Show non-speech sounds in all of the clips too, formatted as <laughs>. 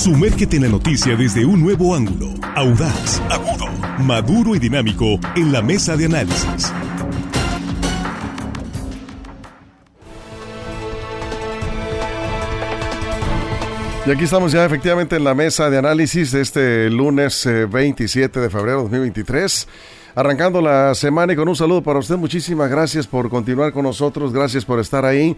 Sumérgete en la noticia desde un nuevo ángulo, audaz, agudo, maduro y dinámico en la mesa de análisis. Y aquí estamos ya efectivamente en la mesa de análisis de este lunes 27 eh, de febrero de 2023 arrancando la semana y con un saludo para usted. Muchísimas gracias por continuar con nosotros, gracias por estar ahí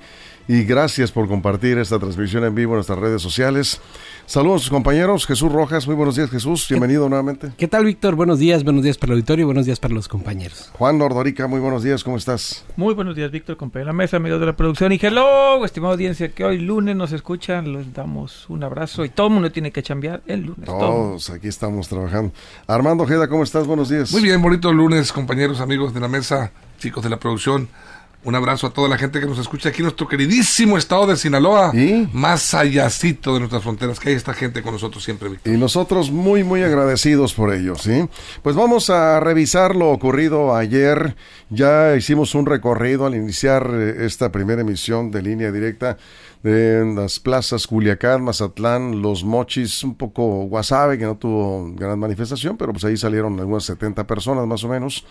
y gracias por compartir esta transmisión en vivo en nuestras redes sociales. Saludos a sus compañeros. Jesús Rojas, muy buenos días Jesús, bienvenido nuevamente. ¿Qué tal Víctor? Buenos días, buenos días para el auditorio y buenos días para los compañeros. Juan Nordorica, muy buenos días, ¿cómo estás? Muy buenos días Víctor, compañero de la mesa, amigos de la producción y hello, estimada audiencia que hoy lunes nos escuchan, les damos un abrazo y todo el mundo tiene que chambear el lunes. Todos, aquí estamos trabajando. Armando Ojeda, ¿cómo estás? Buenos días. Muy bien, bonito lunes, compañeros, amigos de la mesa, chicos de la producción. Un abrazo a toda la gente que nos escucha aquí en nuestro queridísimo estado de Sinaloa. Más allácito de nuestras fronteras, que hay esta gente con nosotros siempre, Y nosotros muy, muy agradecidos por ello, ¿sí? Pues vamos a revisar lo ocurrido ayer. Ya hicimos un recorrido al iniciar eh, esta primera emisión de línea directa de las plazas Culiacán, Mazatlán, Los Mochis, un poco Guasave, que no tuvo gran manifestación, pero pues ahí salieron algunas 70 personas más o menos.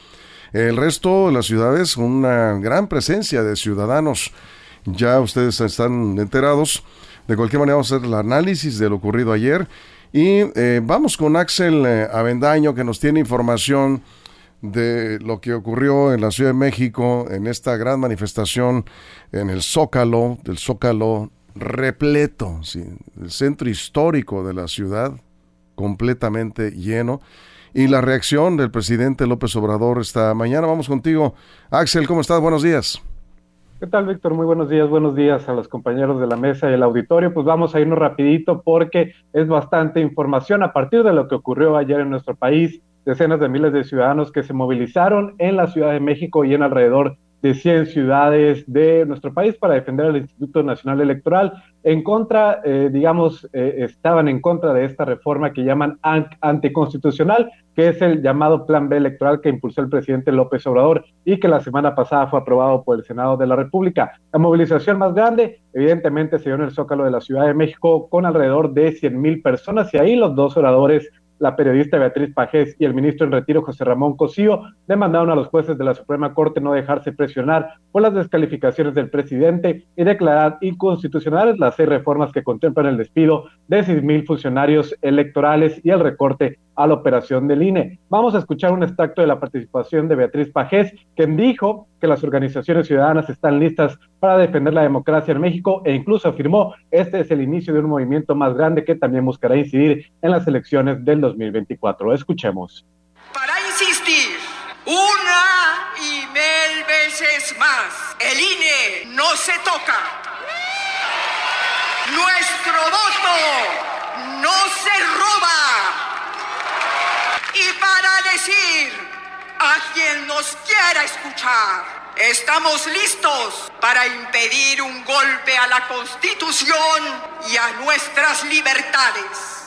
El resto de las ciudades, una gran presencia de ciudadanos. Ya ustedes están enterados. De cualquier manera, vamos a hacer el análisis de lo ocurrido ayer. Y eh, vamos con Axel eh, Avendaño, que nos tiene información de lo que ocurrió en la Ciudad de México, en esta gran manifestación en el Zócalo, del Zócalo repleto, el centro histórico de la ciudad, completamente lleno y la reacción del presidente López Obrador esta mañana. Vamos contigo. Axel, ¿cómo estás? Buenos días. ¿Qué tal, Víctor? Muy buenos días, buenos días a los compañeros de la mesa y el auditorio. Pues vamos a irnos rapidito porque es bastante información a partir de lo que ocurrió ayer en nuestro país. Decenas de miles de ciudadanos que se movilizaron en la Ciudad de México y en alrededor de 100 ciudades de nuestro país para defender al Instituto Nacional Electoral. En contra, eh, digamos, eh, estaban en contra de esta reforma que llaman anticonstitucional, que es el llamado Plan B electoral que impulsó el presidente López Obrador y que la semana pasada fue aprobado por el Senado de la República. La movilización más grande, evidentemente, se dio en el Zócalo de la Ciudad de México con alrededor de 100 mil personas y ahí los dos oradores la periodista Beatriz Pajés y el ministro en retiro José Ramón Cosío demandaron a los jueces de la Suprema Corte no dejarse presionar por las descalificaciones del presidente y declarar inconstitucionales las seis reformas que contemplan el despido de seis mil funcionarios electorales y el recorte a la operación del INE. Vamos a escuchar un extracto de la participación de Beatriz Pajés, quien dijo que las organizaciones ciudadanas están listas para defender la democracia en México e incluso afirmó este es el inicio de un movimiento más grande que también buscará incidir en las elecciones del 2024. Escuchemos. Para insistir una y mil veces más, el INE no se toca. Nuestro voto no se roba y para decir a quien nos quiera escuchar, estamos listos para impedir un golpe a la Constitución y a nuestras libertades.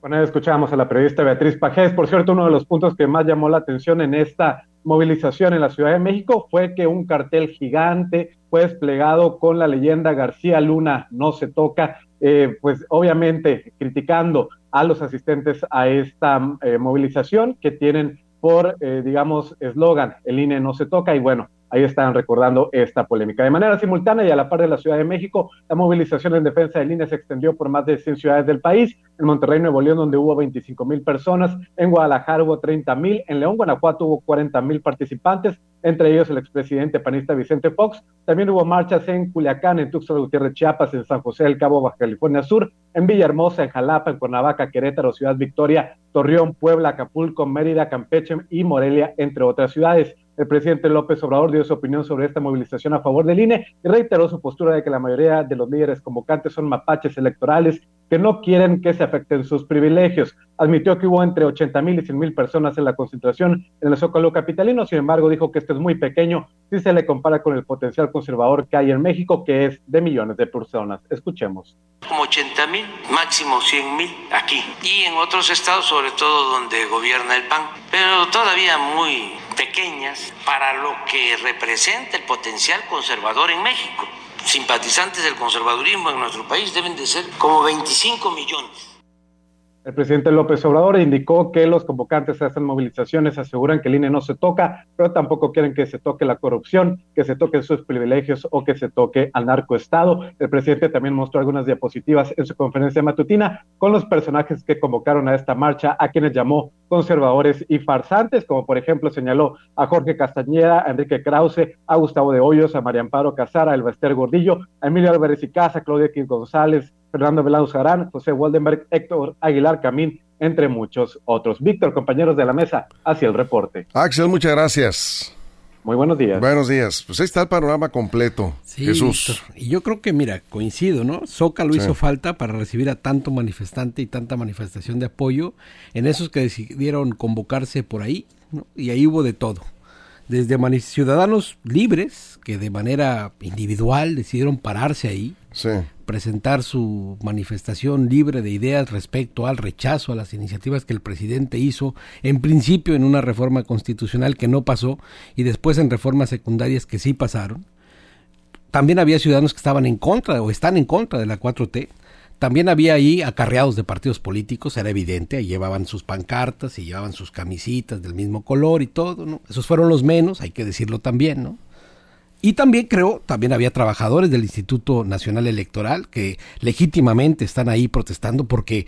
Bueno, escuchamos a la periodista Beatriz Pajés. Por cierto, uno de los puntos que más llamó la atención en esta movilización en la Ciudad de México fue que un cartel gigante fue desplegado con la leyenda García Luna no se toca, eh, pues obviamente criticando a los asistentes a esta eh, movilización que tienen por, eh, digamos, eslogan, el INE no se toca y bueno, ahí están recordando esta polémica. De manera simultánea y a la par de la Ciudad de México, la movilización en defensa del INE se extendió por más de 100 ciudades del país, en Monterrey, Nuevo León, donde hubo 25 mil personas, en Guadalajara hubo 30 mil, en León, Guanajuato hubo 40 mil participantes, entre ellos el expresidente panista Vicente Fox. También hubo marchas en Culiacán, en Tuxtla Gutiérrez, Chiapas, en San José del Cabo, Baja California Sur, en Villahermosa, en Jalapa, en Cuernavaca, Querétaro, Ciudad Victoria, Torreón, Puebla, Acapulco, Mérida, Campeche y Morelia, entre otras ciudades. El presidente López Obrador dio su opinión sobre esta movilización a favor del INE y reiteró su postura de que la mayoría de los líderes convocantes son mapaches electorales que no quieren que se afecten sus privilegios. Admitió que hubo entre 80 mil y 100 mil personas en la concentración en el Zócalo Capitalino, sin embargo dijo que esto es muy pequeño si se le compara con el potencial conservador que hay en México, que es de millones de personas. Escuchemos. Como 80 mil, máximo 100 mil aquí. Y en otros estados, sobre todo donde gobierna el PAN, pero todavía muy pequeñas para lo que representa el potencial conservador en México simpatizantes del conservadurismo en nuestro país deben de ser como 25 millones. El presidente López Obrador indicó que los convocantes a estas movilizaciones aseguran que el INE no se toca, pero tampoco quieren que se toque la corrupción, que se toquen sus privilegios o que se toque al narcoestado. El presidente también mostró algunas diapositivas en su conferencia matutina con los personajes que convocaron a esta marcha, a quienes llamó conservadores y farsantes, como por ejemplo señaló a Jorge Castañeda, a Enrique Krause, a Gustavo de Hoyos, a María Amparo Casara, a Elvester Gordillo, a Emilio Álvarez y Casa, Claudia Quín González, Fernando Velado Sarán, José Waldenberg, Héctor Aguilar Camín, entre muchos otros. Víctor, compañeros de la mesa, hacia el reporte. Axel, muchas gracias. Muy buenos días. Buenos días. Pues ahí está el panorama completo. Jesús. Y yo creo que, mira, coincido, ¿no? Zócalo hizo falta para recibir a tanto manifestante y tanta manifestación de apoyo en esos que decidieron convocarse por ahí, ¿no? Y ahí hubo de todo. Desde ciudadanos libres que de manera individual decidieron pararse ahí, presentar su manifestación libre de ideas respecto al rechazo a las iniciativas que el presidente hizo, en principio en una reforma constitucional que no pasó y después en reformas secundarias que sí pasaron. También había ciudadanos que estaban en contra o están en contra de la 4T. También había ahí acarreados de partidos políticos, era evidente, ahí llevaban sus pancartas y llevaban sus camisitas del mismo color y todo, ¿no? Esos fueron los menos, hay que decirlo también, ¿no? Y también creo, también había trabajadores del Instituto Nacional Electoral que legítimamente están ahí protestando porque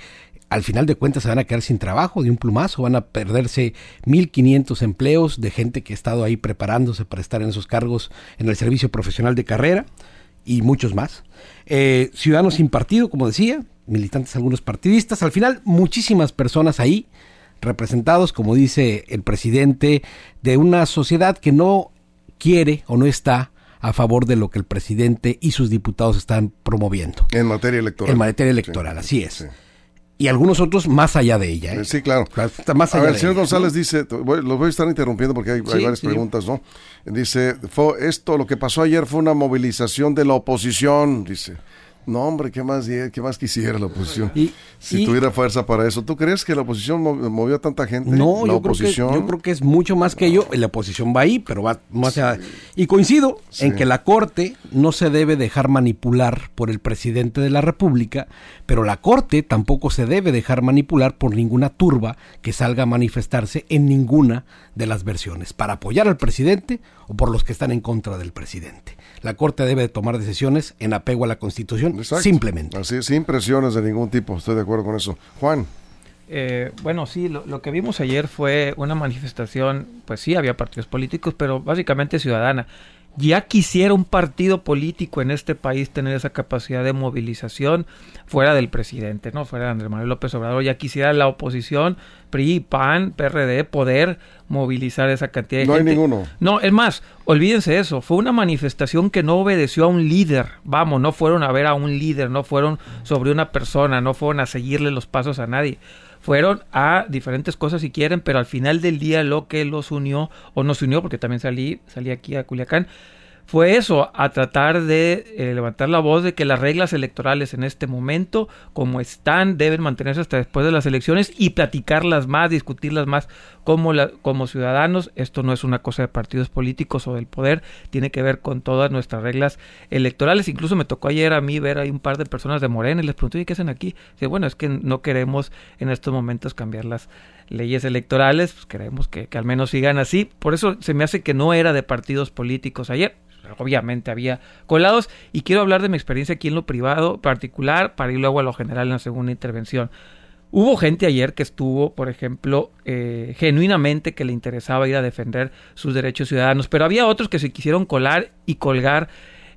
al final de cuentas se van a quedar sin trabajo de un plumazo, van a perderse 1.500 empleos de gente que ha estado ahí preparándose para estar en esos cargos en el servicio profesional de carrera y muchos más. Eh, ciudadanos sin partido, como decía, militantes algunos partidistas, al final muchísimas personas ahí representados, como dice el presidente, de una sociedad que no quiere o no está a favor de lo que el presidente y sus diputados están promoviendo. En materia electoral. En materia electoral, así es. Y algunos otros más allá de ella. ¿eh? Sí, claro. Más allá a ver, el señor González dice, lo voy a estar interrumpiendo porque hay, varias preguntas, ¿no? Dice, fue, esto, lo que pasó ayer fue una movilización de la oposición, dice. No, hombre, ¿qué más, qué más quisiera la oposición? si tuviera fuerza para eso. ¿Tú crees que la oposición movió a tanta gente? No, la yo, oposición? Creo que, yo creo que es mucho más que ello. La oposición va ahí, pero va más allá. Y coincido en que la Corte no se debe dejar manipular por el presidente de la República, pero la Corte tampoco se debe dejar manipular por ninguna turba que salga a manifestarse en ninguna de las versiones, para apoyar al presidente o por los que están en contra del presidente la Corte debe tomar decisiones en apego a la Constitución, simplemente. Así, sin presiones de ningún tipo, estoy de acuerdo con eso. Juan. Eh, bueno, sí, lo, lo, que vimos ayer fue una manifestación, pues sí, había partidos políticos, pero básicamente ciudadana. Ya quisiera un partido político en este país tener esa capacidad de movilización fuera del presidente, ¿no? Fuera de Andrés Manuel López Obrador. Ya quisiera la oposición, PRI, PAN, PRD, poder movilizar esa cantidad de gente. No hay ninguno. No, es más, olvídense eso. Fue una manifestación que no obedeció a un líder. Vamos, no fueron a ver a un líder, no fueron sobre una persona, no fueron a seguirle los pasos a nadie fueron a diferentes cosas si quieren, pero al final del día lo que los unió, o nos unió, porque también salí, salí aquí a Culiacán, fue eso, a tratar de eh, levantar la voz de que las reglas electorales en este momento, como están, deben mantenerse hasta después de las elecciones y platicarlas más, discutirlas más como, como ciudadanos. Esto no es una cosa de partidos políticos o del poder, tiene que ver con todas nuestras reglas electorales. Incluso me tocó ayer a mí ver a un par de personas de Morena y les pregunté, qué hacen aquí? Dice, bueno, es que no queremos en estos momentos cambiar las leyes electorales, pues queremos que, que al menos sigan así. Por eso se me hace que no era de partidos políticos ayer obviamente había colados y quiero hablar de mi experiencia aquí en lo privado particular para ir luego a lo general en la segunda intervención. Hubo gente ayer que estuvo, por ejemplo, eh, genuinamente que le interesaba ir a defender sus derechos ciudadanos, pero había otros que se quisieron colar y colgar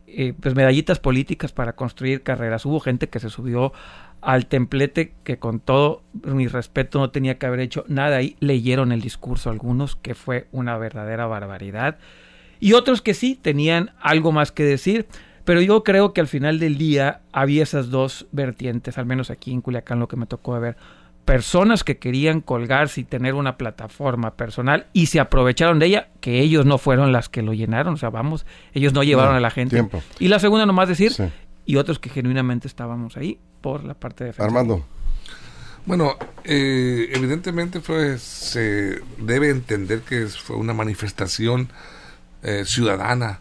eh, pues medallitas políticas para construir carreras. Hubo gente que se subió al templete que con todo mi respeto no tenía que haber hecho nada ahí. Leyeron el discurso algunos, que fue una verdadera barbaridad y otros que sí tenían algo más que decir. Pero yo creo que al final del día había esas dos vertientes, al menos aquí en Culiacán lo que me tocó ver. Personas que querían colgarse y tener una plataforma personal y se aprovecharon de ella, que ellos no fueron las que lo llenaron, o sea, vamos, ellos no llevaron a la gente. Y la segunda nomás decir, y otros que genuinamente estábamos ahí por la parte de Armando. Bueno, eh, evidentemente fue, se debe entender que fue una manifestación eh, ciudadana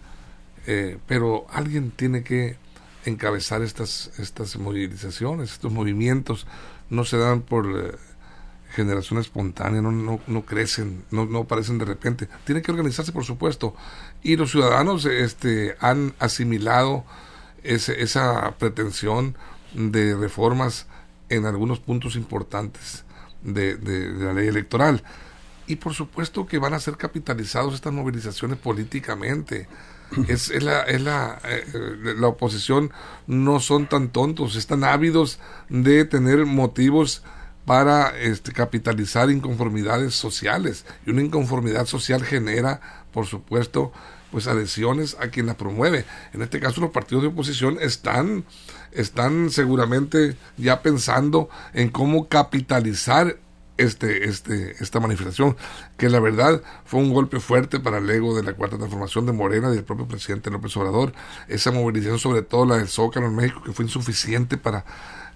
Eh, pero alguien tiene que encabezar estas, estas movilizaciones, estos movimientos. No se dan por eh, generación espontánea, no, no, crecen, no, no aparecen de repente. Tienen que organizarse, por supuesto. Y los ciudadanos este, han asimilado ese, esa pretensión de reformas en algunos puntos importantes de, la ley electoral. Y por supuesto que van a ser capitalizados estas movilizaciones políticamente. <clears throat> Es, es, la, es la, eh, la oposición no son tan tontos, están ávidos de tener motivos para este, capitalizar inconformidades sociales. Y una inconformidad social genera, por supuesto, pues adhesiones a quien la promueve. En este caso los partidos de oposición están, están seguramente ya pensando en cómo capitalizar este, este, esta manifestación, que la verdad fue un golpe fuerte para el ego de la cuarta transformación de Morena y del propio presidente López Obrador. Esa movilización, sobre todo la del Zócalo en México, que fue insuficiente para,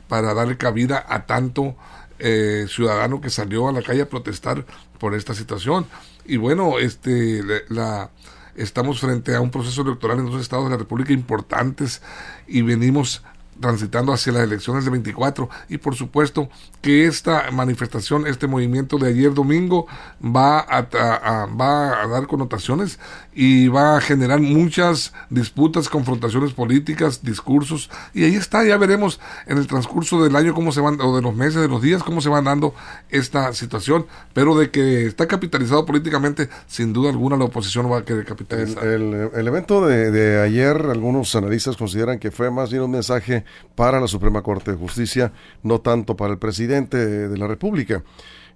para darle cabida a tanto eh, ciudadano que salió a la calle a protestar por esta situación. Y bueno, este, la, estamos frente a un proceso electoral en dos estados de la República importantes y venimos transitando hacia las elecciones de 24 y por supuesto que esta manifestación, este movimiento de ayer domingo va a, va a dar connotaciones y va a generar muchas disputas, confrontaciones políticas, discursos. Y ahí está, ya veremos en el transcurso del año cómo se van, o de los meses, de los días, cómo se van dando esta situación, pero de que está capitalizado políticamente, sin duda alguna la oposición va a querer capitalizar. El, el, evento de, de ayer, algunos analistas consideran que fue más bien un mensaje para la Suprema Corte de Justicia, no tanto para el presidente de la República.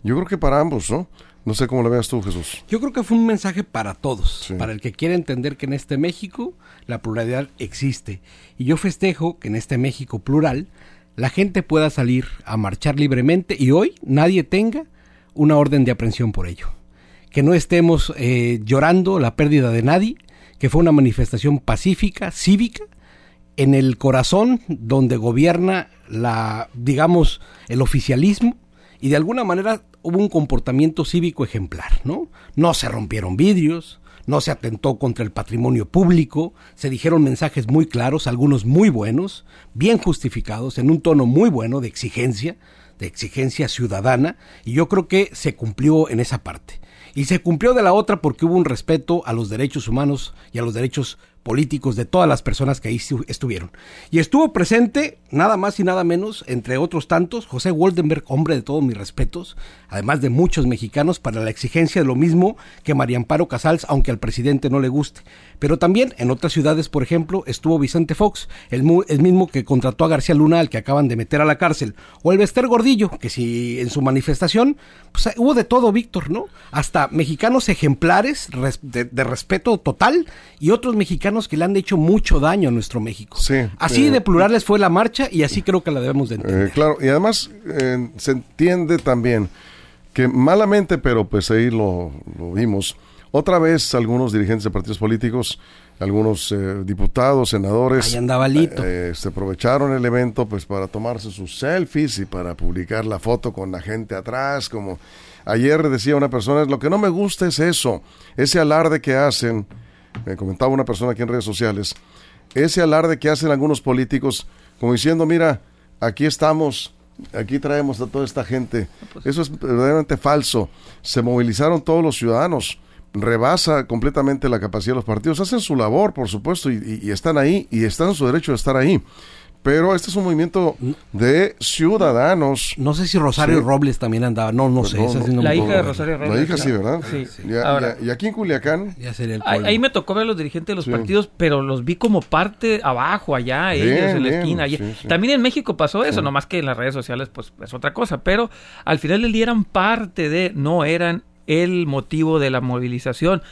Yo creo que para ambos, ¿no? No sé cómo lo veas tú, Jesús. Yo creo que fue un mensaje para todos, para el que quiere entender que en este México la pluralidad existe. Y yo festejo que en este México plural la gente pueda salir a marchar libremente y hoy nadie tenga una orden de aprehensión por ello. Que no estemos eh, llorando la pérdida de nadie, que fue una manifestación pacífica, cívica, en el corazón donde gobierna la, digamos, el oficialismo y de alguna manera hubo un comportamiento cívico ejemplar, ¿no? No se rompieron vidrios, no se atentó contra el patrimonio público, se dijeron mensajes muy claros, algunos muy buenos, bien justificados, en un tono muy bueno de exigencia, de exigencia ciudadana, y yo creo que se cumplió en esa parte. Y se cumplió de la otra porque hubo un respeto a los derechos humanos y a los derechos políticos de todas las personas que ahí estuvieron. Y estuvo presente, nada más y nada menos, entre otros tantos, José Woldenberg, hombre de todos mis respetos, además de muchos mexicanos, para la exigencia de lo mismo que María Amparo Casals, aunque al presidente no le guste. Pero también en otras ciudades, por ejemplo, estuvo Vicente Fox, el, mismo que contrató a García Luna, al que acaban de meter a la cárcel, o el Bester Gordillo, que si en su manifestación, pues hubo de todo, Víctor, ¿no? Hasta mexicanos ejemplares de respeto total y otros mexicanos que le han hecho mucho daño a nuestro México. Sí, así de plurales fue la marcha y así creo que la debemos de entender. Eh, claro, y además eh, se entiende también que malamente, pero pues ahí lo, vimos, otra vez algunos dirigentes de partidos políticos, algunos eh, diputados, senadores, ahí andaba Lito. se aprovecharon el evento pues para tomarse sus selfies y para publicar la foto con la gente atrás, como ayer decía una persona, lo que no me gusta es eso, ese alarde que hacen me comentaba una persona aquí en redes sociales, ese alarde que hacen algunos políticos, como diciendo, mira, aquí estamos, aquí traemos a toda esta gente. Pues Eso es verdaderamente falso. Se movilizaron todos los ciudadanos. Rebasa completamente la capacidad de los partidos. Hacen su labor, por supuesto, y están ahí, y están en su derecho de estar ahí pero este es un movimiento de ciudadanos. No sé si Rosario Robles también andaba, no, no sé. la hija de Rosario Robles. La hija sí, ¿verdad? Sí. Y, aquí en Culiacán. ahí, me tocó ver los dirigentes de los partidos, pero los vi como parte abajo, allá, ellos en la esquina. También en México pasó eso, nomás que en las redes sociales pues es otra cosa, pero al final del día eran parte de, no eran el motivo de la movilización.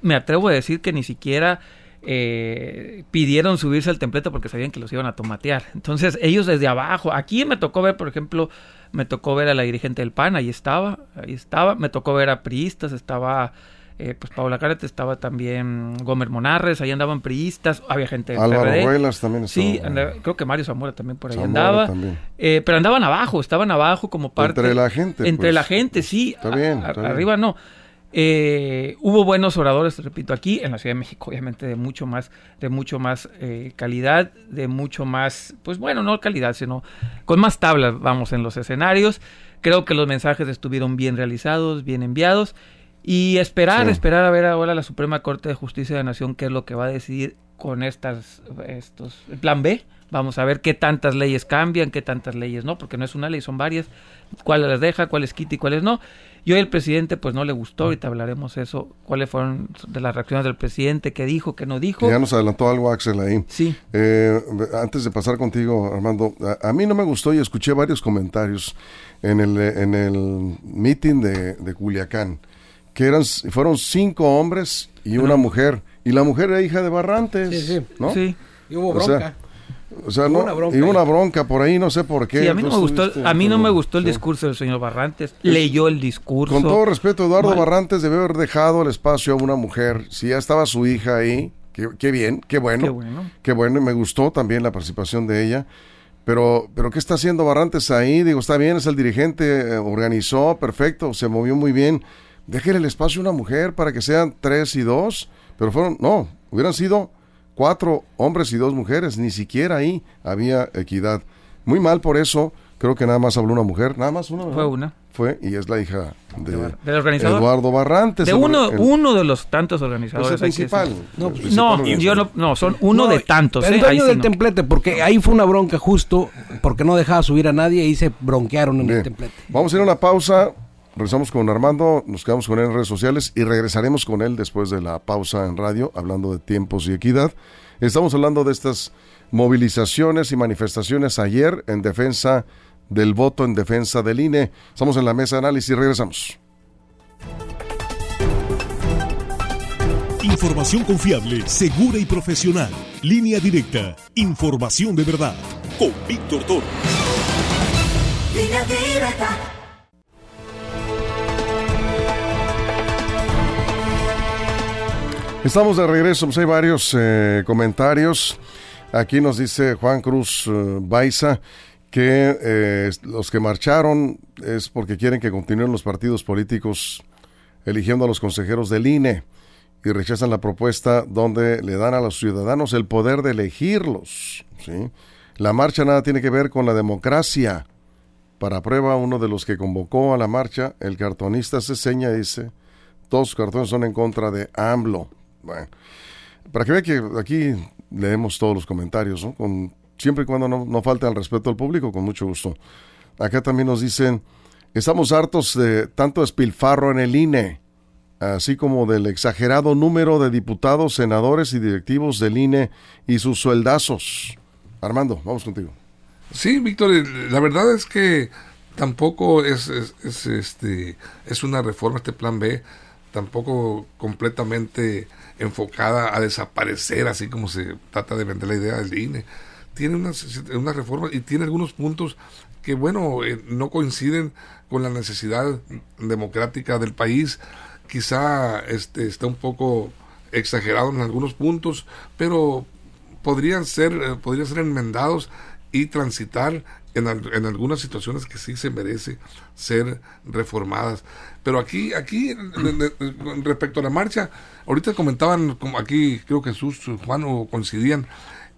Me atrevo a decir que ni siquiera eh, pidieron subirse al templete porque sabían que los iban a tomatear. Entonces ellos desde abajo, aquí me tocó ver, por ejemplo, me tocó ver a la dirigente del PAN, ahí estaba, ahí estaba, me tocó ver a priistas, estaba eh, pues Paula Carete, estaba también Gomer Monarres, ahí andaban priistas, había gente del Álvaro también estaba. Sí, creo que Mario Zamora también por ahí andaba. Eh, pero andaban abajo, estaban abajo como parte. Entre la gente. Entre pues. la gente, sí. Está bien, Arriba no. Eh, hubo buenos oradores, repito, aquí en la Ciudad de México, obviamente de mucho más, de mucho más eh, calidad, de mucho más, pues bueno, no calidad, sino con más tablas, vamos, en los escenarios. Creo que los mensajes estuvieron bien realizados, bien enviados. Y esperar, Sí. esperar a ver ahora la Suprema Corte de Justicia de la Nación qué es lo que va a decidir con estas, estos, el plan B. Vamos a ver qué tantas leyes cambian, qué tantas leyes no, porque no es una ley, son varias. Cuáles las deja, cuáles quita y cuáles no. Y hoy el presidente pues no le gustó, ahorita hablaremos eso, cuáles fueron de las reacciones del presidente, qué dijo, qué no dijo. Ya nos adelantó algo Axel ahí. Sí. Eh, antes de pasar contigo, Armando, a, a mí no me gustó y escuché varios comentarios en el, eh, en el meeting de, de Culiacán, que eran, fueron cinco hombres y una mujer, y la mujer era hija de Barrantes, Sí, sí. ¿no? Sí. Y hubo O sea, bronca. O sea, no, una bronca y una bronca por ahí, no sé por qué. Sí, a mí no me gustó, estuviste a mí no me como- gustó el sí. discurso del señor Barrantes. Leyó el discurso. Con todo respeto, Eduardo. Barrantes debe haber dejado el espacio a una mujer. Si ya estaba su hija ahí, qué, qué bien, qué bueno. Qué bueno. Qué bueno, y me gustó también la participación de ella. Pero, pero ¿qué está haciendo Barrantes ahí? Digo, está bien, es el dirigente, eh, organizó, perfecto, se movió muy bien. Déjele el espacio a una mujer para que sean tres y dos. Pero fueron, no, hubieran sido cuatro hombres y dos mujeres. Ni siquiera ahí había equidad. Muy mal por eso. Creo que nada más habló una mujer, nada más una. Fue ¿verdad? una. Fue, y es la hija de, Del organizador. Eduardo Barrantes. De uno, el- uno de los tantos pues organizadores. el que principal. el No, principal No, organizador. yo no, no, son uno No, de tantos. El ¿eh? dueño Ahí sí del no. templete, porque ahí fue una bronca justo, porque no dejaba subir a nadie y se bronquearon en Bien. el templete. Vamos a ir a una pausa. Regresamos con Armando, nos quedamos con él en redes sociales y regresaremos con él después de la pausa en radio, hablando de tiempos y equidad. Estamos hablando de estas movilizaciones y manifestaciones ayer en defensa del voto, en defensa del INE. Estamos en la mesa de análisis y regresamos. Información confiable, segura y profesional. Línea directa. Información de verdad. Con Víctor Toro. Línea directa. Estamos de regreso, pues hay varios eh, comentarios. Aquí nos dice Juan Cruz eh, Baiza que eh, los que marcharon es porque quieren que continúen los partidos políticos eligiendo a los consejeros del INE y rechazan la propuesta donde le dan a los ciudadanos el poder de elegirlos. ¿sí? La marcha nada tiene que ver con la democracia. Para prueba, uno de los que convocó a la marcha, el cartonista se seña dice, todos sus cartones son en contra de AMLO. Bueno, para que vea que aquí leemos todos los comentarios, ¿no? Con, siempre y cuando no, no falte al respeto al público, con mucho gusto. Acá también nos dicen, estamos hartos de tanto espilfarro en el INE, así como del exagerado número de diputados, senadores y directivos del INE y sus sueldazos. Armando, vamos contigo. Sí, Víctor, eh, la verdad es que tampoco es, este, es una reforma, este plan B, tampoco completamente enfocada a desaparecer, así como se trata de vender la idea del INE. Tiene unas reformas y tiene algunos puntos que, bueno, eh, no coinciden con la necesidad democrática del país. Quizá este, está un poco exagerado en algunos puntos, pero podrían ser, eh, podrían ser enmendados y transitar en, en algunas situaciones que sí se merece ser reformadas. Pero aquí, aquí respecto a la marcha, ahorita comentaban, como aquí creo que Jesús, Juan o coincidían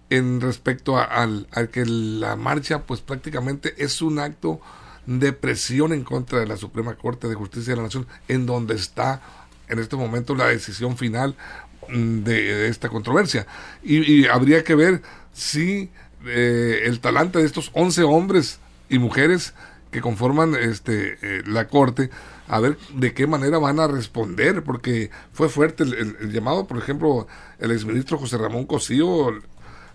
en respecto a, al- que la marcha pues prácticamente es un acto de presión en contra de la Suprema Corte de Justicia de la Nación, en donde está en este momento la decisión final mm, de, esta controversia. Y habría que ver si eh, el talante de estos 11 hombres y mujeres que conforman este eh, la corte a ver de qué manera van a responder porque fue fuerte el, llamado por ejemplo el exministro José Ramón Cosío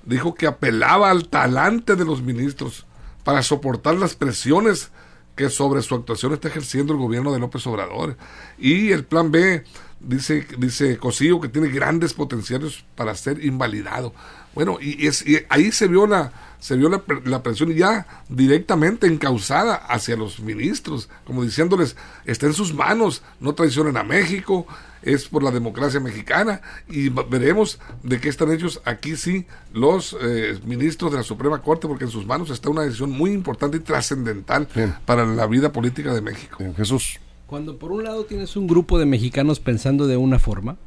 dijo que apelaba al talante de los ministros para soportar las presiones que sobre su actuación está ejerciendo el gobierno de López Obrador. Y el plan B, dice, dice Cosío, que tiene grandes potenciales para ser invalidado. Bueno, y, es, y ahí se vio la se vio la, pre- la presión ya directamente encausada hacia los ministros, como diciéndoles, está en sus manos, no traicionen a México, es por la democracia mexicana, y veremos de qué están hechos aquí sí los eh, ministros de la Suprema Corte, porque en sus manos está una decisión muy importante y trascendental para la vida política de México. Jesús. Cuando por un lado tienes un grupo de mexicanos pensando de una forma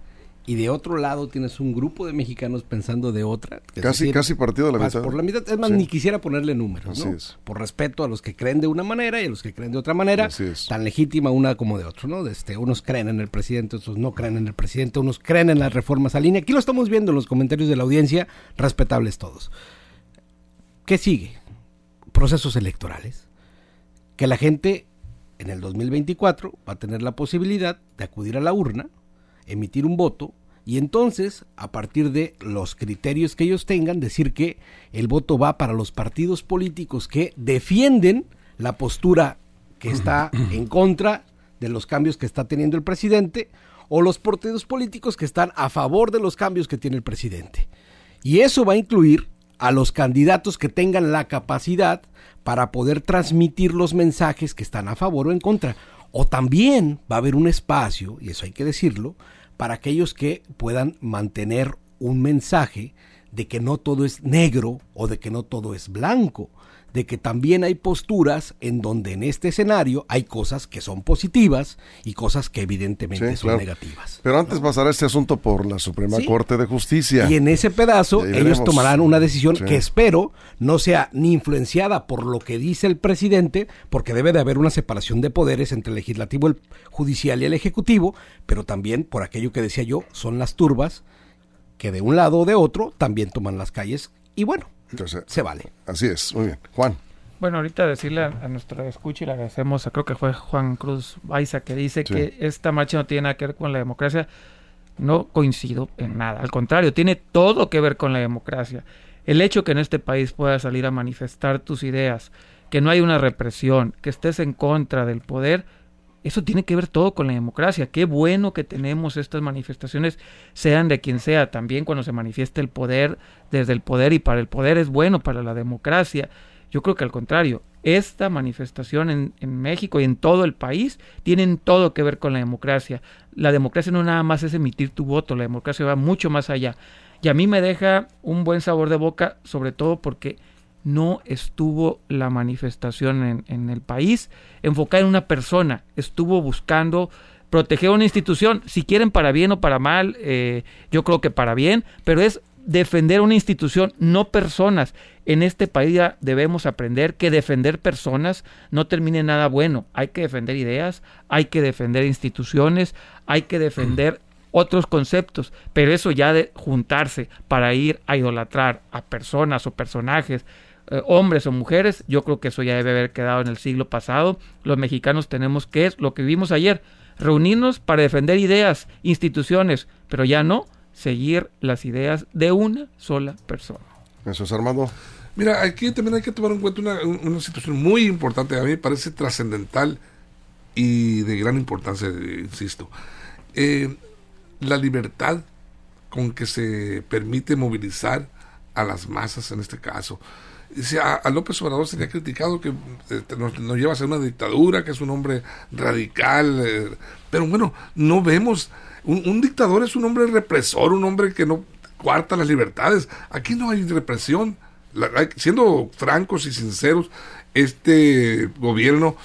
y de otro lado tienes un grupo de mexicanos pensando de otra. Casi, casi partido de la mitad. Por la mitad, es más, ni quisiera ponerle números, ¿no? Por respeto a los que creen de una manera y a los que creen de otra manera, tan legítima una como de otro, ¿no? Este, unos creen en el presidente, otros no creen en el presidente, unos creen en las reformas a línea. Aquí lo estamos viendo en los comentarios de la audiencia, respetables todos. ¿Qué sigue? Procesos electorales. Que la gente en el 2024 va a tener la posibilidad de acudir a la urna, emitir un voto y entonces, a partir de los criterios que ellos tengan, decir que el voto va para los partidos políticos que defienden la postura que está <clears throat> en contra de los cambios que está teniendo el presidente o los partidos políticos que están a favor de los cambios que tiene el presidente. Y eso va a incluir a los candidatos que tengan la capacidad para poder transmitir los mensajes que están a favor o en contra. O también va a haber un espacio, y eso hay que decirlo, para aquellos que puedan mantener un mensaje de que no todo es negro o de que no todo es blanco, de que también hay posturas en donde en este escenario hay cosas que son positivas y cosas que evidentemente son negativas. Pero antes pasará este asunto por la Suprema Corte de Justicia. Y en ese pedazo ellos tomarán una decisión que espero no sea ni influenciada por lo que dice el presidente, porque debe de haber una separación de poderes entre el legislativo, el judicial y el ejecutivo, pero también por aquello que decía yo, son las turbas que de un lado o de otro también toman las calles y bueno, se vale. Así es, muy bien. Juan. Bueno, ahorita decirle a, nuestro escucha y le agradecemos, creo que fue Juan Cruz Baiza que dice que esta marcha no tiene nada que ver con la democracia. No coincido en nada, al contrario, tiene todo que ver con la democracia. El hecho que en este país puedas salir a manifestar tus ideas, que no hay una represión, que estés en contra del poder, eso tiene que ver todo con la democracia. Qué bueno que tenemos estas manifestaciones, sean de quien sea. También cuando se manifiesta el poder desde el poder y para el poder es bueno para la democracia. Yo creo que al contrario, esta manifestación en, en, México y en todo el país tienen todo que ver con la democracia. La democracia no nada más es emitir tu voto, la democracia va mucho más allá. Y a mí me deja un buen sabor de boca, sobre todo porque no estuvo la manifestación en, el país enfocada en una persona, estuvo buscando proteger una institución, si quieren para bien o para mal, eh, yo creo que para bien, pero es defender una institución, no personas. En este país ya debemos aprender que defender personas no termine nada bueno. Hay que defender ideas, hay que defender instituciones, hay que defender otros conceptos, pero eso ya de juntarse para ir a idolatrar a personas o personajes eh, hombres o mujeres, yo creo que eso ya debe haber quedado en el siglo pasado. Los mexicanos tenemos que, es lo que vimos ayer, reunirnos para defender ideas, instituciones, pero ya no seguir las ideas de una sola persona. Eso es Armando. Mira, aquí también hay que tomar en cuenta una, una situación muy importante, a mí me parece trascendental y de gran importancia, insisto. Eh, la libertad con que se permite movilizar a las masas en este caso. Dice, a, López Obrador se le ha criticado que eh, nos, lleva a ser una dictadura, que es un hombre radical, eh, pero bueno, no vemos, un, dictador es un hombre represor, un hombre que no cuarta las libertades. Aquí no hay represión. siendo francos y sinceros, este gobierno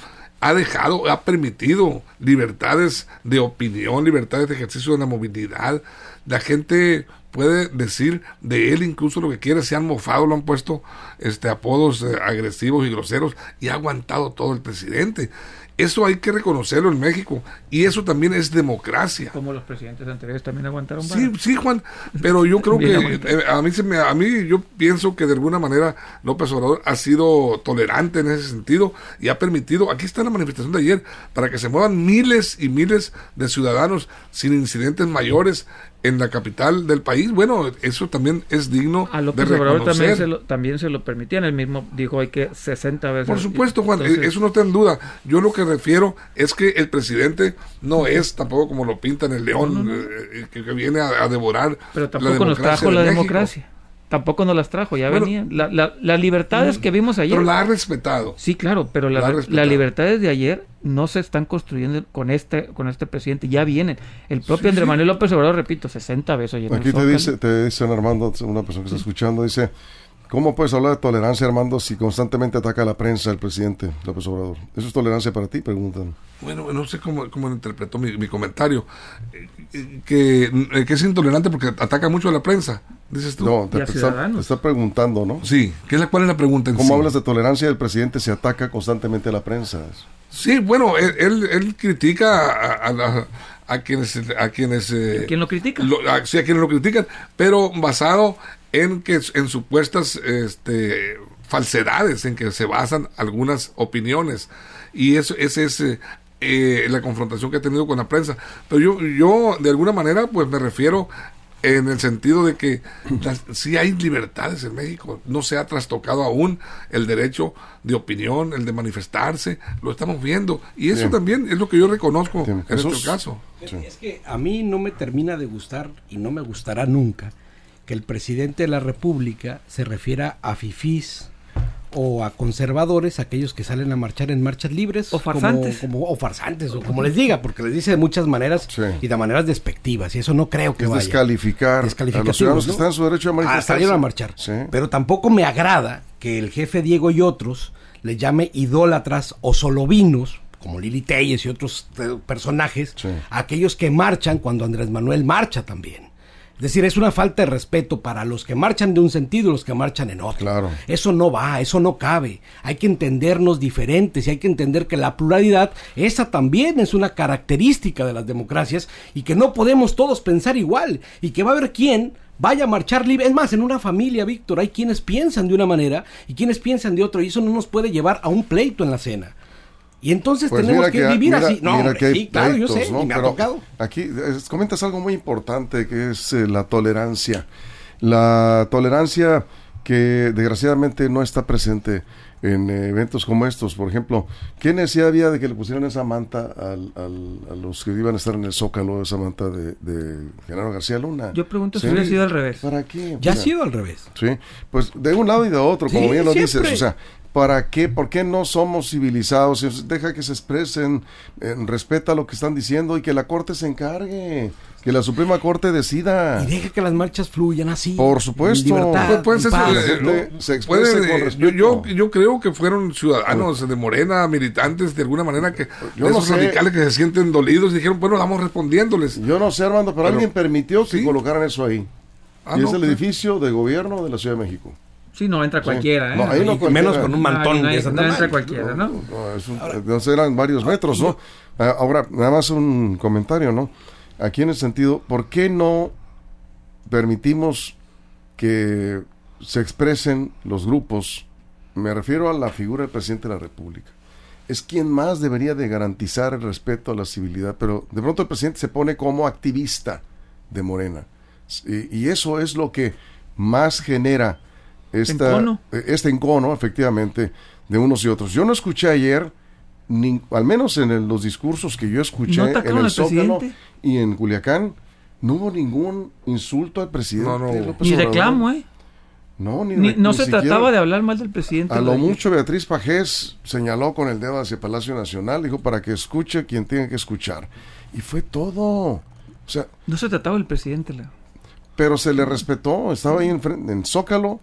ha dejado, ha permitido libertades de opinión, libertades de ejercicio de la movilidad. La gente puede decir de él incluso lo que quiere, se han mofado, lo han puesto este apodos eh, agresivos y groseros y ha aguantado todo el presidente. Eso hay que reconocerlo en México y eso también es democracia. Como los presidentes anteriores también aguantaron. Sí, sí, Juan, pero yo creo <laughs> que eh, a mí se me, a mí yo pienso que de alguna manera López Obrador ha sido tolerante en ese sentido y ha permitido, aquí está la manifestación de ayer, para que se muevan miles y miles de ciudadanos sin incidentes mayores en la capital del país, bueno, eso también es digno a López de Obrador también se, lo, también se lo permitían, el mismo dijo hay que 60 veces. Por supuesto, Juan, eso no está en duda. Yo lo que refiero es que el presidente no es tampoco como lo pintan el león eh, que, viene a, devorar. Pero tampoco nos trajo la democracia tampoco nos las trajo, ya venían. las libertades que vimos ayer. Pero la ha respetado. Sí, claro, pero las libertades de ayer no se están construyendo con este con este presidente, ya vienen. El propio Andrés Manuel López Obrador, repito, 60 veces Aquí te dice, te dicen Armando, una persona que está escuchando, dice ¿Cómo puedes hablar de tolerancia, Armando, si constantemente ataca a la prensa el presidente López Obrador? ¿Eso es tolerancia para ti? Preguntan. Bueno, no sé cómo, cómo interpretó mi, mi comentario. Eh, eh, que, eh, que es intolerante porque ataca mucho a la prensa, dices tú. No, te, Y a te está, ciudadanos. te está preguntando, ¿no? Sí, ¿qué es la, ¿cuál es la pregunta en ¿Cómo sí? hablas de tolerancia del presidente si ataca constantemente a la prensa? Sí, bueno, él, él, él critica a, a la- a quienes... A quienes eh, ¿Quién lo critica? lo- a- sí, a quienes lo critican, pero basado en que en supuestas este, falsedades en que se basan algunas opiniones. Y eso, ese es eh, eh, la confrontación que ha tenido con la prensa. Pero yo, yo de alguna manera, pues me refiero en el sentido de que las, sí hay libertades en México. No se ha trastocado aún el derecho de opinión, el de manifestarse. Lo estamos viendo. Y eso Bien. también es lo que yo reconozco Bien. en este caso. Es que a mí no me termina de gustar y no me gustará nunca que el presidente de la República se refiera a fifís o a conservadores, aquellos que salen a marchar en marchas libres. O farsantes. Como, como- o farsantes, o como les diga, porque les dice de muchas maneras Sí. y de maneras despectivas, y eso no creo que Es vaya. descalificar a los ciudadanos que están en su derecho a Ah, a marchar. Sí. Pero tampoco me agrada que el jefe Diego y otros le llame idólatras o solovinos, como Lili Telles y otros eh, personajes, Sí. aquellos que marchan cuando Andrés Manuel marcha también. Es decir, es una falta de respeto para los que marchan de un sentido y los que marchan en otro. Claro. Eso no va, eso no cabe. Hay que entendernos diferentes y hay que entender que la pluralidad, esa también es una característica de las democracias y que no podemos todos pensar igual y que va a haber quien vaya a marchar libre. Es más, en una familia, Víctor, hay quienes piensan de una manera y quienes piensan de otra y eso no nos puede llevar a un pleito en la cena. Y entonces Pues tenemos que, vivir mira- así. No, mira hombre, que hay sí, claro, yo pleitos, sé, ¿no? y me ha tocado. Aquí eh, comentas algo muy importante que es eh, la tolerancia. La tolerancia que desgraciadamente no está presente en eh, eventos como estos. Por ejemplo, ¿qué necesidad había de que le pusieran esa manta al- al- a los que iban a estar en el Zócalo, esa manta de, de Genaro García Luna? Yo pregunto si hubiera sido al revés. ¿Para qué? Ya ha sido al revés. Sí, pues de un lado y de otro, como Sí, bien lo siempre. dices, o sea, ¿para qué? ¿Por qué no somos civilizados? Deja que se expresen, eh, respeta lo que están diciendo y que la Corte se encargue, que la Suprema Corte decida. Y deja que las marchas fluyan así. Por supuesto. libertad, Pues pueden en ser paz. la eh, gente no, se exprese pueden, con respeto. yo, yo, yo creo que fueron ciudadanos de Morena, militantes de alguna manera que Yo de no esos sé. radicales que se sienten dolidos y dijeron, bueno, vamos respondiéndoles. Yo no sé, Armando, pero, Pero- alguien permitió que sí. colocaran eso ahí. Ah, y no, es el edificio de gobierno de la Ciudad de México. Sí, no entra cualquiera, ¿eh? No, ahí no Y menos con un mantón No, entra cualquiera, ¿no? No, es un- entonces eran varios metros, ¿no? Ah, Ahora, nada más un comentario, ¿no? Aquí en el sentido, ¿por qué no permitimos que se expresen los grupos? Me refiero a la figura del presidente de la República. Es quien más debería de garantizar el respeto a la civilidad, pero de pronto el presidente se pone como activista de Morena. Y, y eso es lo que más genera esta, Encono. eh, este encono, efectivamente, de unos y otros. Yo no escuché ayer, ni, al menos en el- los discursos que yo escuché ¿No en el al Zócalo y en Culiacán, no hubo ningún insulto al presidente. No, no. López Ni Obrador. reclamo, ¿eh? No, ni, Ni- no ni se siquiera- trataba de hablar mal del presidente. A lo mucho Beatriz Pajés señaló con el dedo hacia Palacio Nacional, dijo para que escuche quien tenga que escuchar. Y fue todo. O sea, No se trataba del presidente. La... pero se le respetó, estaba ahí en, frente- en Zócalo.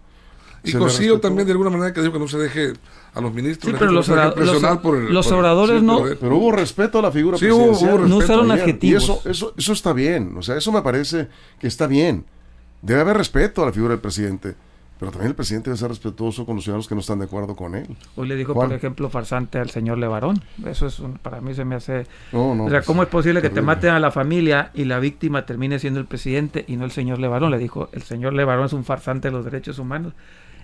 Y Cosío también de alguna manera que dijo que no se deje a los ministros. Sí, pero los ora- los- presionar por el- los por el- oradores sí, no- por el- Pero hubo respeto a la figura Sí, hubo- hubo presidencial. respeto. No usaron ayer. adjetivos. Y eso, eso, eso está bien. O sea, eso me parece que está bien. Debe haber respeto a la figura del presidente. Pero también el presidente debe ser respetuoso con los ciudadanos que no están de acuerdo con él. Hoy le dijo, ¿Cuál? por ejemplo, farsante al señor Levarón. Eso es un- para mí se me hace... No, no, o sea, pues, ¿cómo es posible que te maten a la familia y la víctima termine siendo el presidente y no el señor Levarón? Le dijo, el señor Levarón es un farsante de los derechos humanos.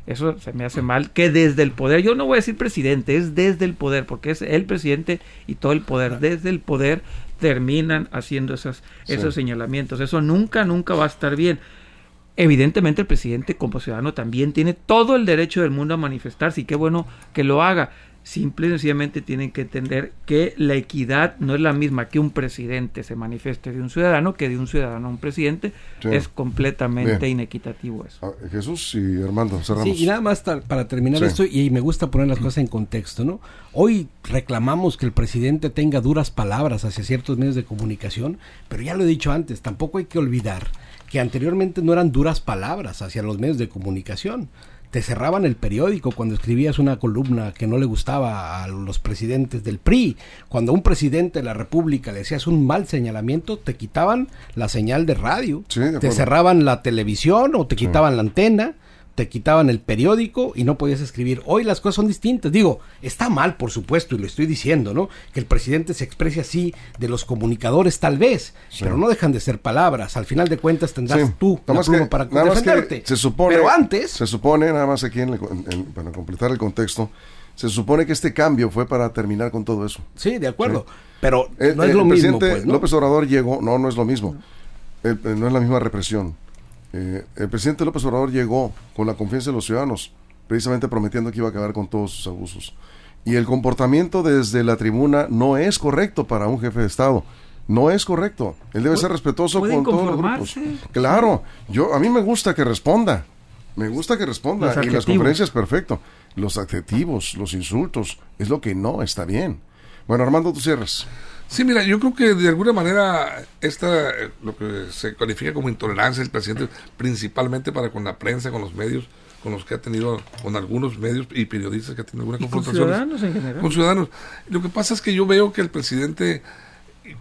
Eso se me hace mal, que desde el poder, yo no voy a decir presidente, es desde el poder, porque es el presidente y todo el poder, desde el poder terminan haciendo esas, esos señalamientos. Eso nunca, nunca va a estar bien. Evidentemente el presidente como ciudadano también tiene todo el derecho del mundo a manifestarse y qué bueno que lo haga. Simple y sencillamente tienen que entender que la equidad no es la misma que un presidente se manifieste de un ciudadano que de un ciudadano a un presidente. Sí. Es completamente Bien. inequitativo eso. Ah, Jesús y Armando, cerramos. Sí, y nada más para terminar Sí. esto, y me gusta poner las cosas en contexto, ¿no? Hoy reclamamos que el presidente tenga duras palabras hacia ciertos medios de comunicación, pero ya lo he dicho antes, tampoco hay que olvidar que anteriormente no eran duras palabras hacia los medios de comunicación. Te cerraban el periódico cuando escribías una columna que no le gustaba a los presidentes del PRI. Cuando a un presidente de la República le hacías un mal señalamiento, te quitaban la señal de radio, te cerraban la televisión o te quitaban la antena te quitaban el periódico y no podías escribir. Hoy las cosas son distintas. Digo, está mal, por supuesto, y lo estoy diciendo, ¿no? Que el presidente se exprese así de los comunicadores, tal vez, pero no dejan de ser palabras. Al final de cuentas tendrás tú una pluma para defenderte. se supone, pero antes... Se supone, nada más aquí, para completar el contexto, se supone que este cambio fue para terminar con todo eso. Sí, de acuerdo. Pero no es lo mismo. Pues, López Obrador llegó, no, no es lo mismo. no es la misma represión eh, el presidente López Obrador llegó con la confianza de los ciudadanos, precisamente prometiendo que iba a acabar con todos sus abusos. Y el comportamiento desde la tribuna no es correcto para un jefe de Estado. No es correcto. Él debe ser respetuoso con todos los grupos. Claro, yo a mí me gusta que responda. Me gusta que responda. y las conferencias, perfecto. Los adjetivos, los insultos, es lo que no está bien. Bueno, Armando, tú cierras. Sí, mira, yo creo que de alguna manera esta, lo que se califica como intolerancia del presidente, principalmente para con la prensa, con los medios, con los que ha tenido, con algunos medios y periodistas que ha tenido alguna confrontación. Con ciudadanos en general. Con ciudadanos. Lo que pasa es que yo veo que el presidente,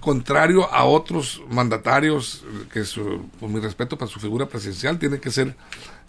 contrario a otros mandatarios, que su, por mi respeto para su figura presidencial, tiene que ser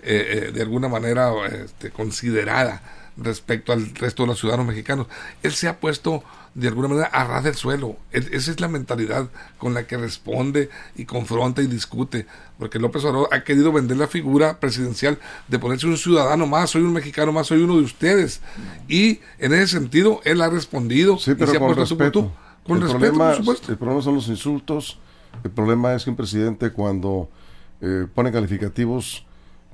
eh, eh, de alguna manera este, considerada respecto al resto de los ciudadanos mexicanos. Él se ha puesto de alguna manera a ras del suelo. esa es la mentalidad con la que responde y confronta y discute. Porque López Obrador ha querido vender la figura presidencial de ponerse un ciudadano más, soy un mexicano más, soy uno de ustedes. Y en ese sentido, él ha respondido sí, pero y se con respeto. Con el problema, El problema son los insultos. El problema es que un presidente cuando eh, pone calificativos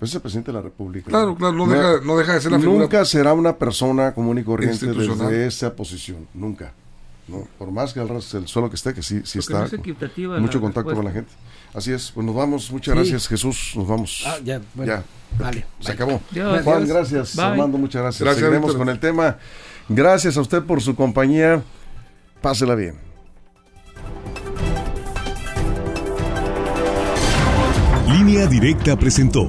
es el presidente de la República. Claro, claro, no, deja, no deja de ser la figura. Nunca será una persona común y corriente desde esa posición, nunca. ¿no? Por más que el, el suelo que esté, que sí, sí está. mucho contacto con la gente. Así es, pues nos vamos. Muchas gracias, Jesús. Nos vamos. Ah, ya, bueno. ya. Vale. Se acabó. Juan, gracias. Armando, muchas gracias. gracias Seguiremos con el tema. Gracias a usted por su compañía. Pásela bien. Línea Directa presentó